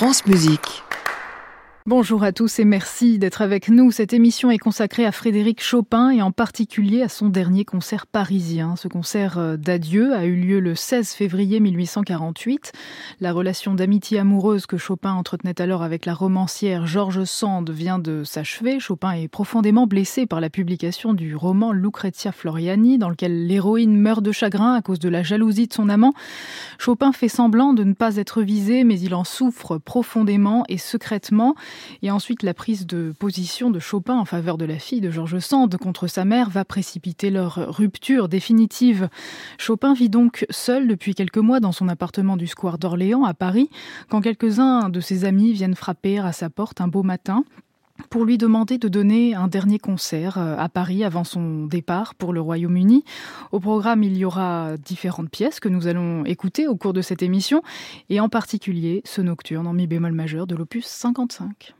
France Musique. Bonjour à tous et merci d'être avec nous. Cette émission est consacrée à Frédéric Chopin et en particulier à son dernier concert parisien. Ce concert euh, d'adieu a eu lieu le 16 février 1848. La relation d'amitié amoureuse que Chopin entretenait alors avec la romancière Georges Sand vient de s'achever. Chopin est profondément blessé par la publication du roman Lucrezia Floriani dans lequel l'héroïne meurt de chagrin à cause de la jalousie de son amant. Chopin fait semblant de ne pas être visé mais il en souffre profondément et secrètement. Et ensuite, la prise de position de Chopin en faveur de la fille de Georges Sand contre sa mère va précipiter leur rupture définitive. Chopin vit donc seul depuis quelques mois dans son appartement du square d'Orléans à Paris, quand quelques-uns de ses amis viennent frapper à sa porte un beau matin pour lui demander de donner un dernier concert euh, à Paris avant son départ pour le Royaume-Uni. Au programme, il y aura différentes pièces que nous allons écouter au cours de cette émission, et en particulier ce nocturne en mi bémol majeur de l'opus 55.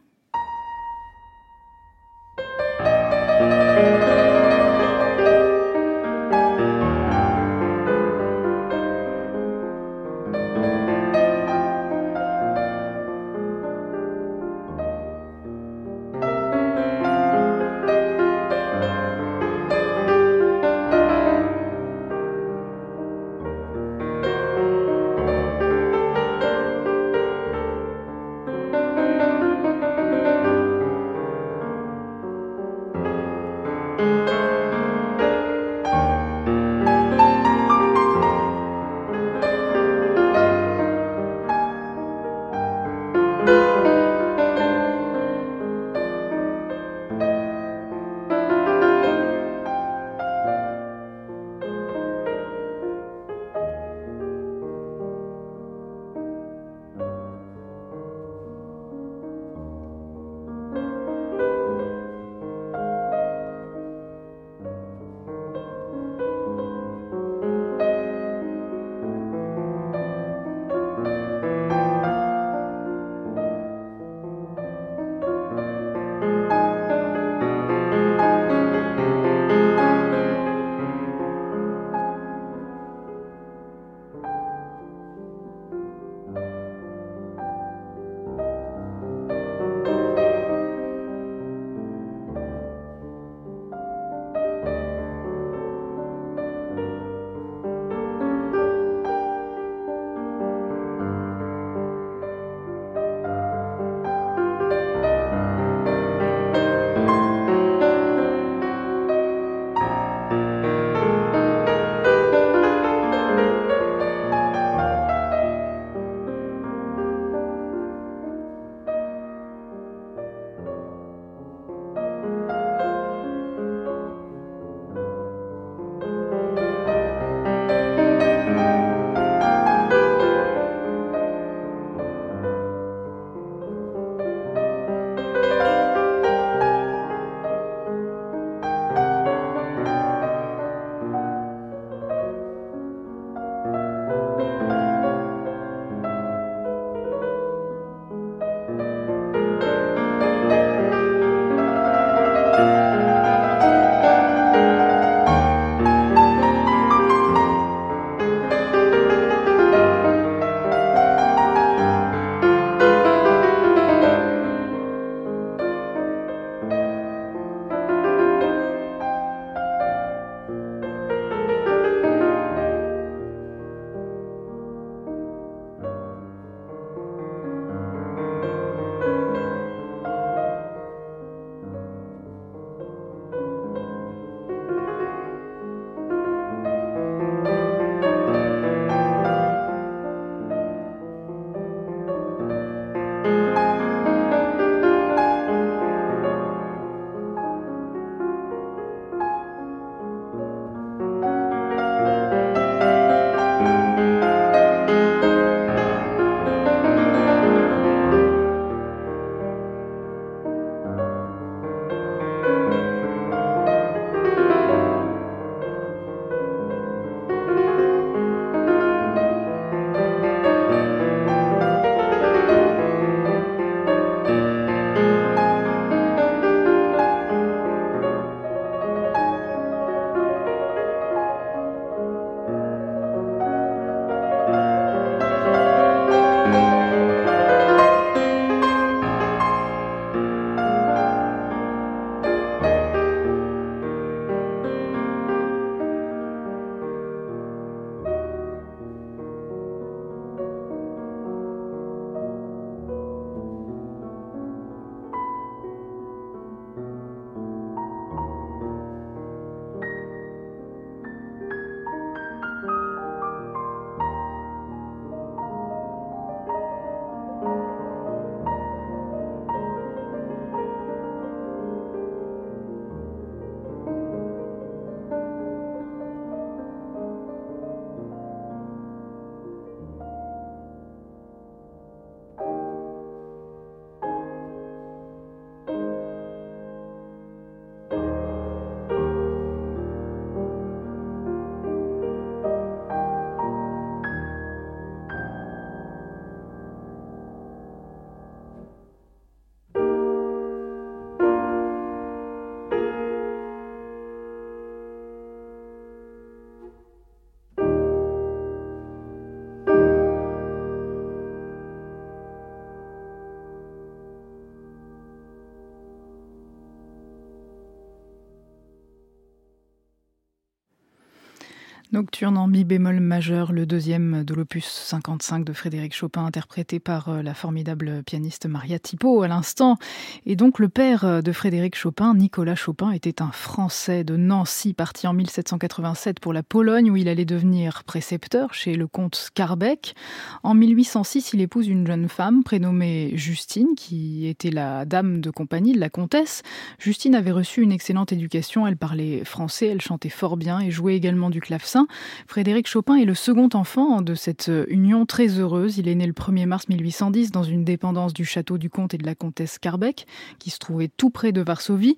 Nocturne en mi bémol majeur, le deuxième de l'opus 55 de Frédéric Chopin, interprété par euh, la formidable pianiste Maria Tipo à l'instant. Et donc le père euh, de Frédéric Chopin, Nicolas Chopin, était un Français de Nancy, parti en 1787 pour la Pologne, où il allait devenir précepteur chez le comte Scarbeck. En 1806, il épouse une jeune femme prénommée Justine, qui était la dame de compagnie de la comtesse. Justine avait reçu une excellente éducation, elle parlait français, elle chantait fort bien et jouait également du clavecin. Frédéric Chopin est le second enfant de cette union très heureuse. Il est né le 1er mars 1810 dans une dépendance du château du comte et de la comtesse Carbeck, qui se trouvait tout près de Varsovie.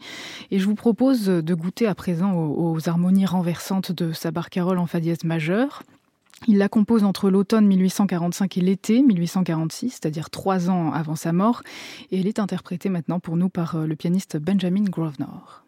Et je vous propose de goûter à présent aux, harmonies renversantes de sa barcarolle en fa dièse majeur. Il la compose entre l'automne 1845 et l'été 1846, c'est-à-dire trois ans avant sa mort, et elle est interprétée maintenant pour nous par le pianiste Benjamin Grosvenor.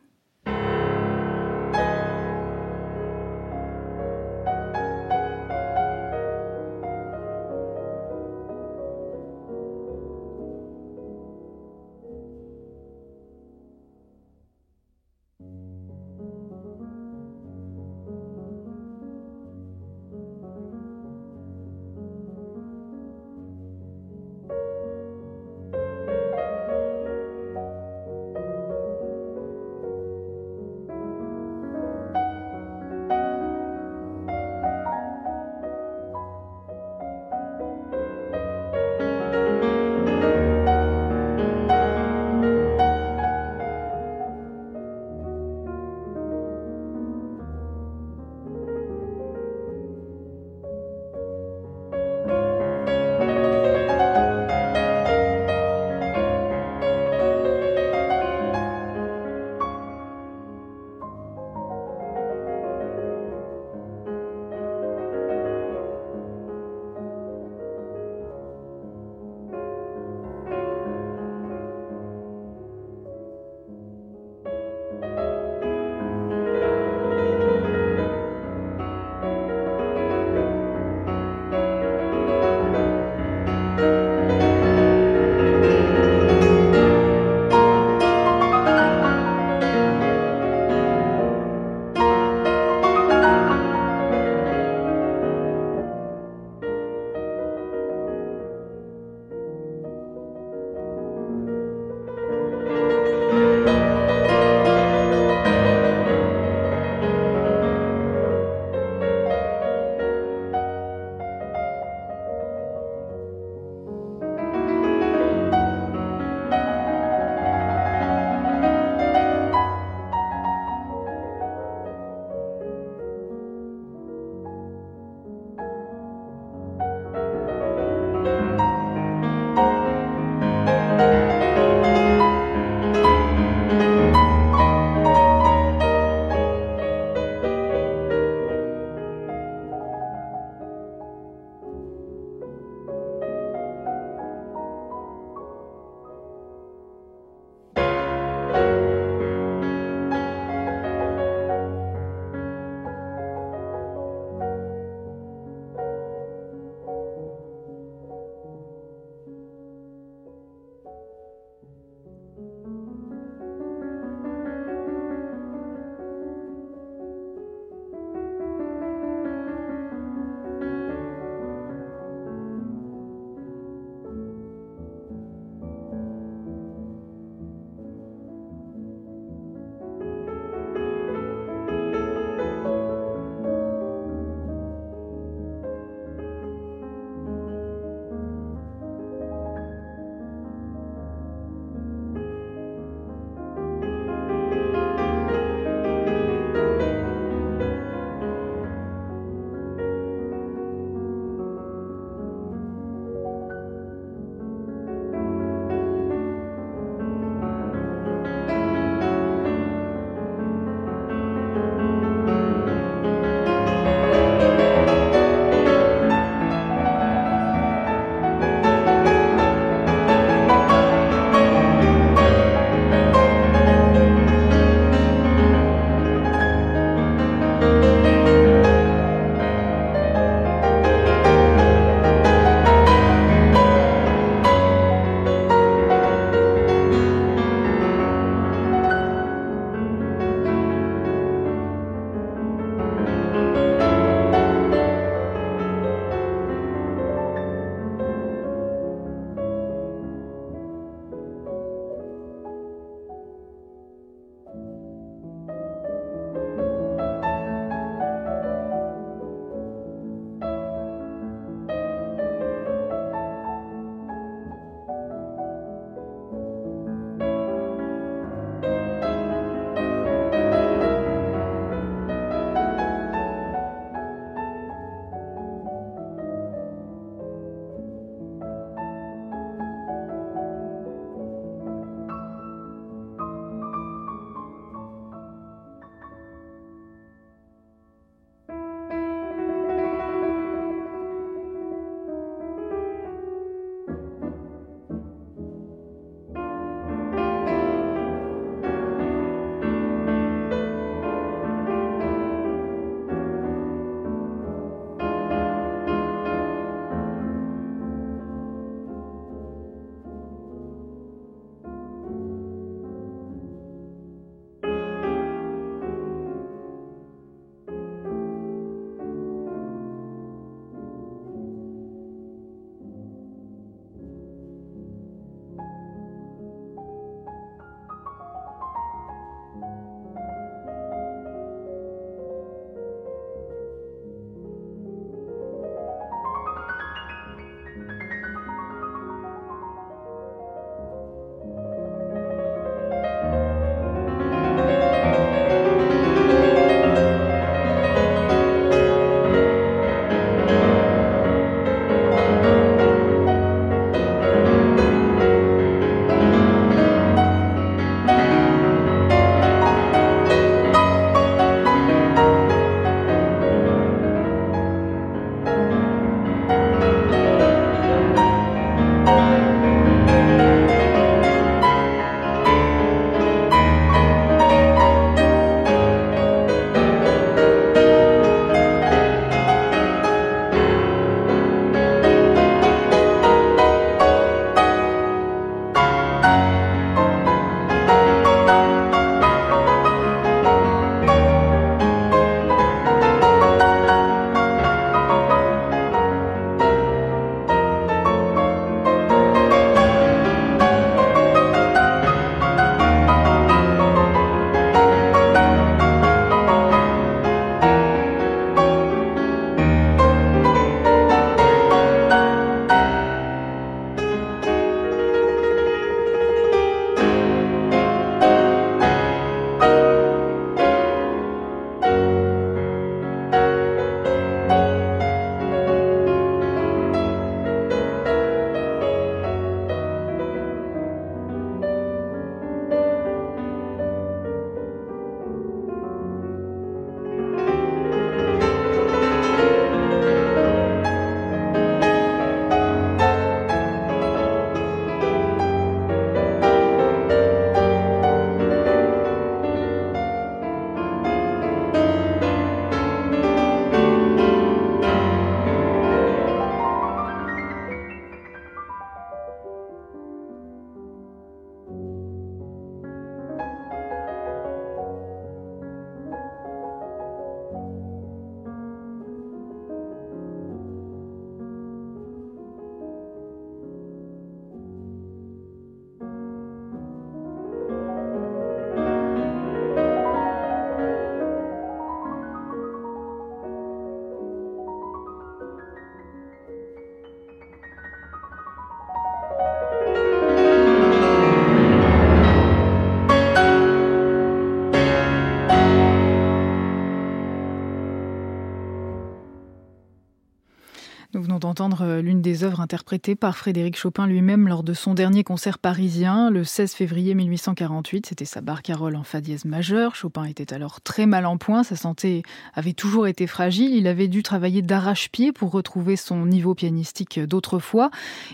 Euh, l'une des œuvres interprétées par Frédéric Chopin lui-même lors de son dernier concert parisien le 16 février 1848. C'était sa barcarolle en fa dièse majeur. Chopin était alors très mal en point, sa santé avait toujours été fragile. Il avait dû travailler d'arrache-pied pour retrouver son niveau pianistique d'autrefois.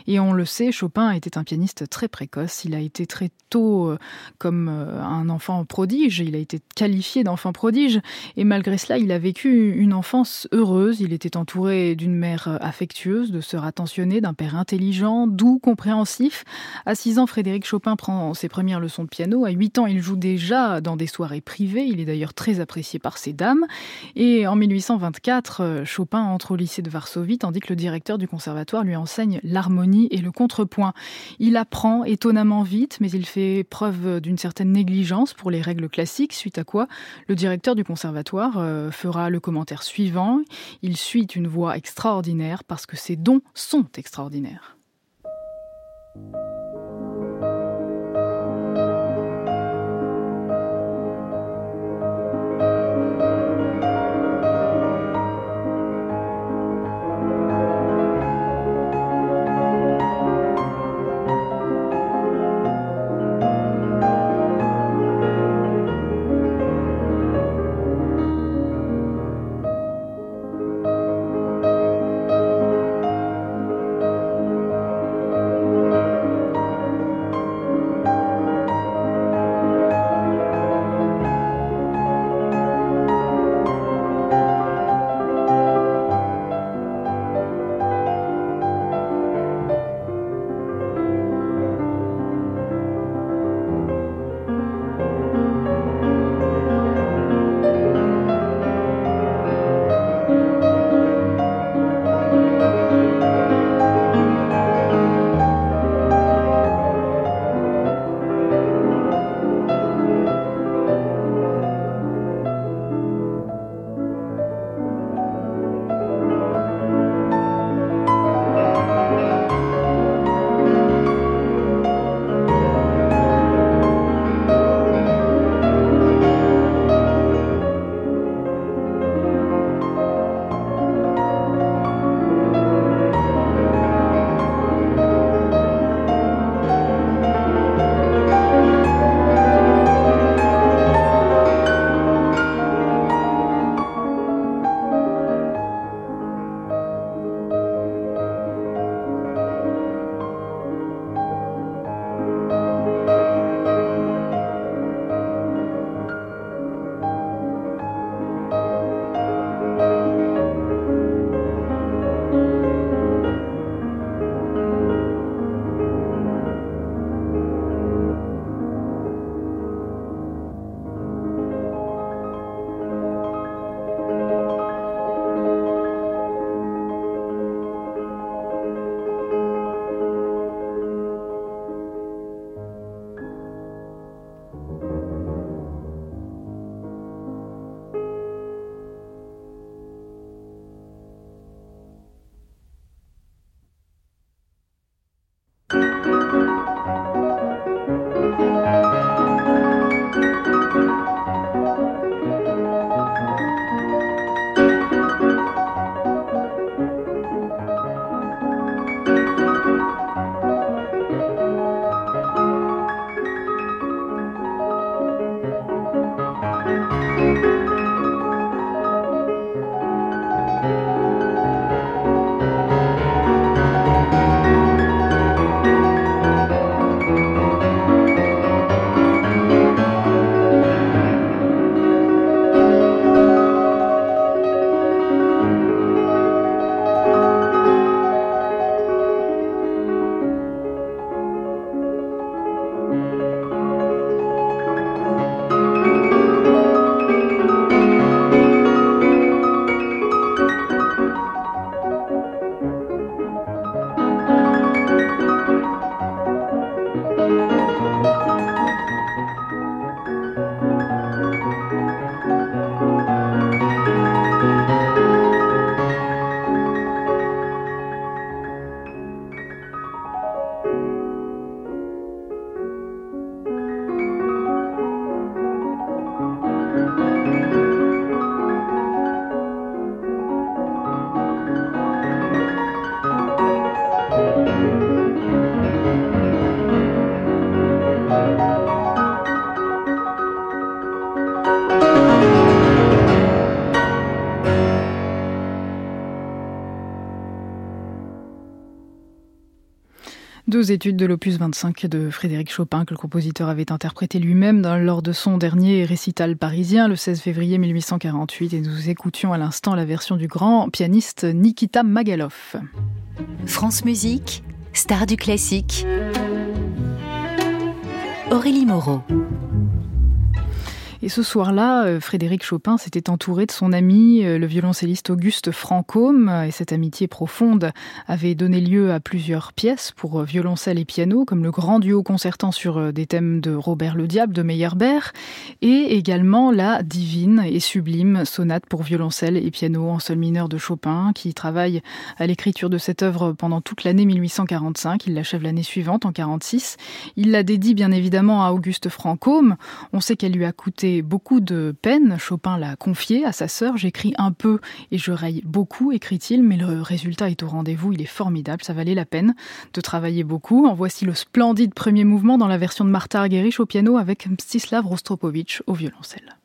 Et on le sait, Chopin était un pianiste très précoce. Il a été très tôt euh, comme euh, un enfant prodige. Il a été qualifié d'enfant prodige. Et malgré cela, il a vécu une enfance heureuse. Il était entouré d'une mère affectueuse, de sœurs attentionnées, d'un père intelligent, doux, compréhensif. À 6 ans, Frédéric Chopin prend ses premières leçons de piano. À 8 ans, il joue déjà dans des soirées privées. Il est d'ailleurs très apprécié par ces dames. Et en 1824, Chopin entre au lycée de Varsovie, tandis que le directeur du conservatoire lui enseigne l'harmonie et le contrepoint. Il apprend étonnamment vite, mais il fait preuve d'une certaine négligence pour les règles classiques, suite à quoi le directeur du conservatoire euh, fera le commentaire suivant. Il suit une voix extraordinaire parce que ses dons sont extraordinaires. Études de l'opus 25 de Frédéric Chopin que le compositeur avait interprété lui-même lors de son dernier récital parisien le 16 février 1848 et nous écoutions à l'instant la version du grand pianiste Nikita Magalov. France Musique, star du classique. Aurélie Moreau. Et ce soir-là, euh, Frédéric Chopin s'était entouré de son ami, euh, le violoncelliste Auguste Francôme, et cette amitié profonde avait donné lieu à plusieurs pièces pour violoncelle et piano, comme le grand duo concertant sur euh, des thèmes de Robert le Diable de Meyerbeer, et également la divine et sublime sonate pour violoncelle et piano en sol mineur de Chopin, qui travaille à l'écriture de cette œuvre pendant toute l'année 1845. Il l'achève l'année suivante, en 46. Il la dédie bien évidemment à Auguste Francôme. On sait qu'elle lui a coûté beaucoup de peine. Chopin l'a confié à sa sœur. J'écris un peu et je raye beaucoup, écrit-il, mais le résultat est au rendez-vous. Il est formidable. Ça valait la peine de travailler beaucoup. En voici le splendide premier mouvement dans la version de Martha Argerich au piano avec Mstislav Rostropovich au violoncelle.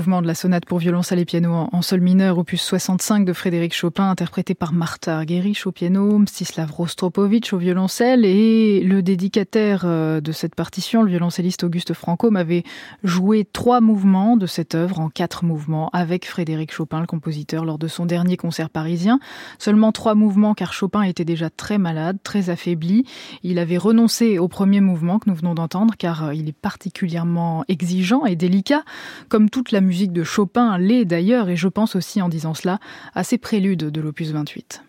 mouvement de la sonate pour violoncelle et piano en sol mineur, opus 65 de Frédéric Chopin, interprété par Martha Argerich au piano, Mstislav Rostropovitch au violoncelle et le dédicataire euh, de cette partition, le violoncelliste Auguste Franco, m'avait joué trois mouvements de cette œuvre en quatre mouvements avec Frédéric Chopin, le compositeur, lors de son dernier concert parisien. Seulement trois mouvements car Chopin était déjà très malade, très affaibli. Il avait renoncé au premier mouvement que nous venons d'entendre car euh, il est particulièrement exigeant et délicat, comme toute la musique de Chopin l'est d'ailleurs, et je pense aussi en disant cela à ces préludes de l'opus 28.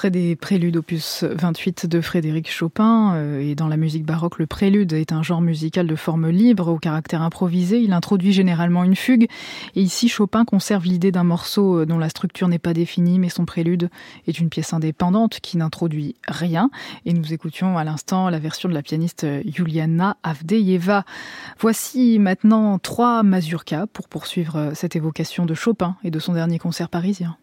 Extrait des préludes opus 28 de Frédéric Chopin. Euh, et dans la musique baroque, le prélude est un genre musical de forme libre, au caractère improvisé. Il introduit généralement une fugue. Et ici, Chopin conserve l'idée d'un morceau euh, dont la structure n'est pas définie, mais son prélude est une pièce indépendante qui n'introduit rien. Et nous écoutions à l'instant la version de la pianiste Juliana Avdeyeva. Voici maintenant trois mazurkas pour poursuivre euh, cette évocation de Chopin et de son dernier concert parisien.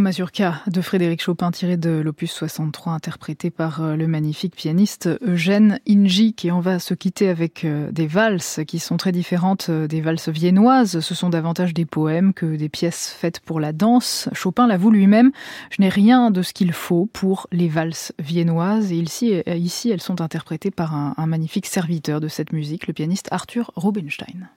3 mazurka de Frédéric Chopin tiré de l'opus 63 interprété par euh, le magnifique pianiste Eugène Injik et on va se quitter avec euh, des valses qui sont très différentes euh, des valses viennoises. Ce sont davantage des poèmes que des pièces faites pour la danse. Chopin l'avoue lui-même, je n'ai rien de ce qu'il faut pour les valses viennoises et ici, ici elles sont interprétées par un, un magnifique serviteur de cette musique, le pianiste Arthur Rubinstein.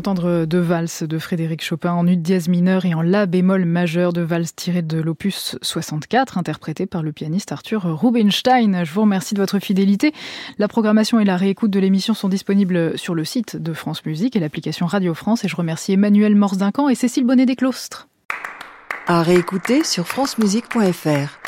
D'entendre deux valses de Frédéric Chopin en ut dièse mineur et en la bémol majeur de valse tirée de l'opus 64, interprété par le pianiste Arthur Rubinstein. Je vous remercie de votre fidélité. La programmation et la réécoute de l'émission sont disponibles sur le site de France Musique et l'application Radio France. Et je remercie Emmanuel Morse-Duncan et Cécile Bonnet des Clostres. À réécouter sur francemusique.fr.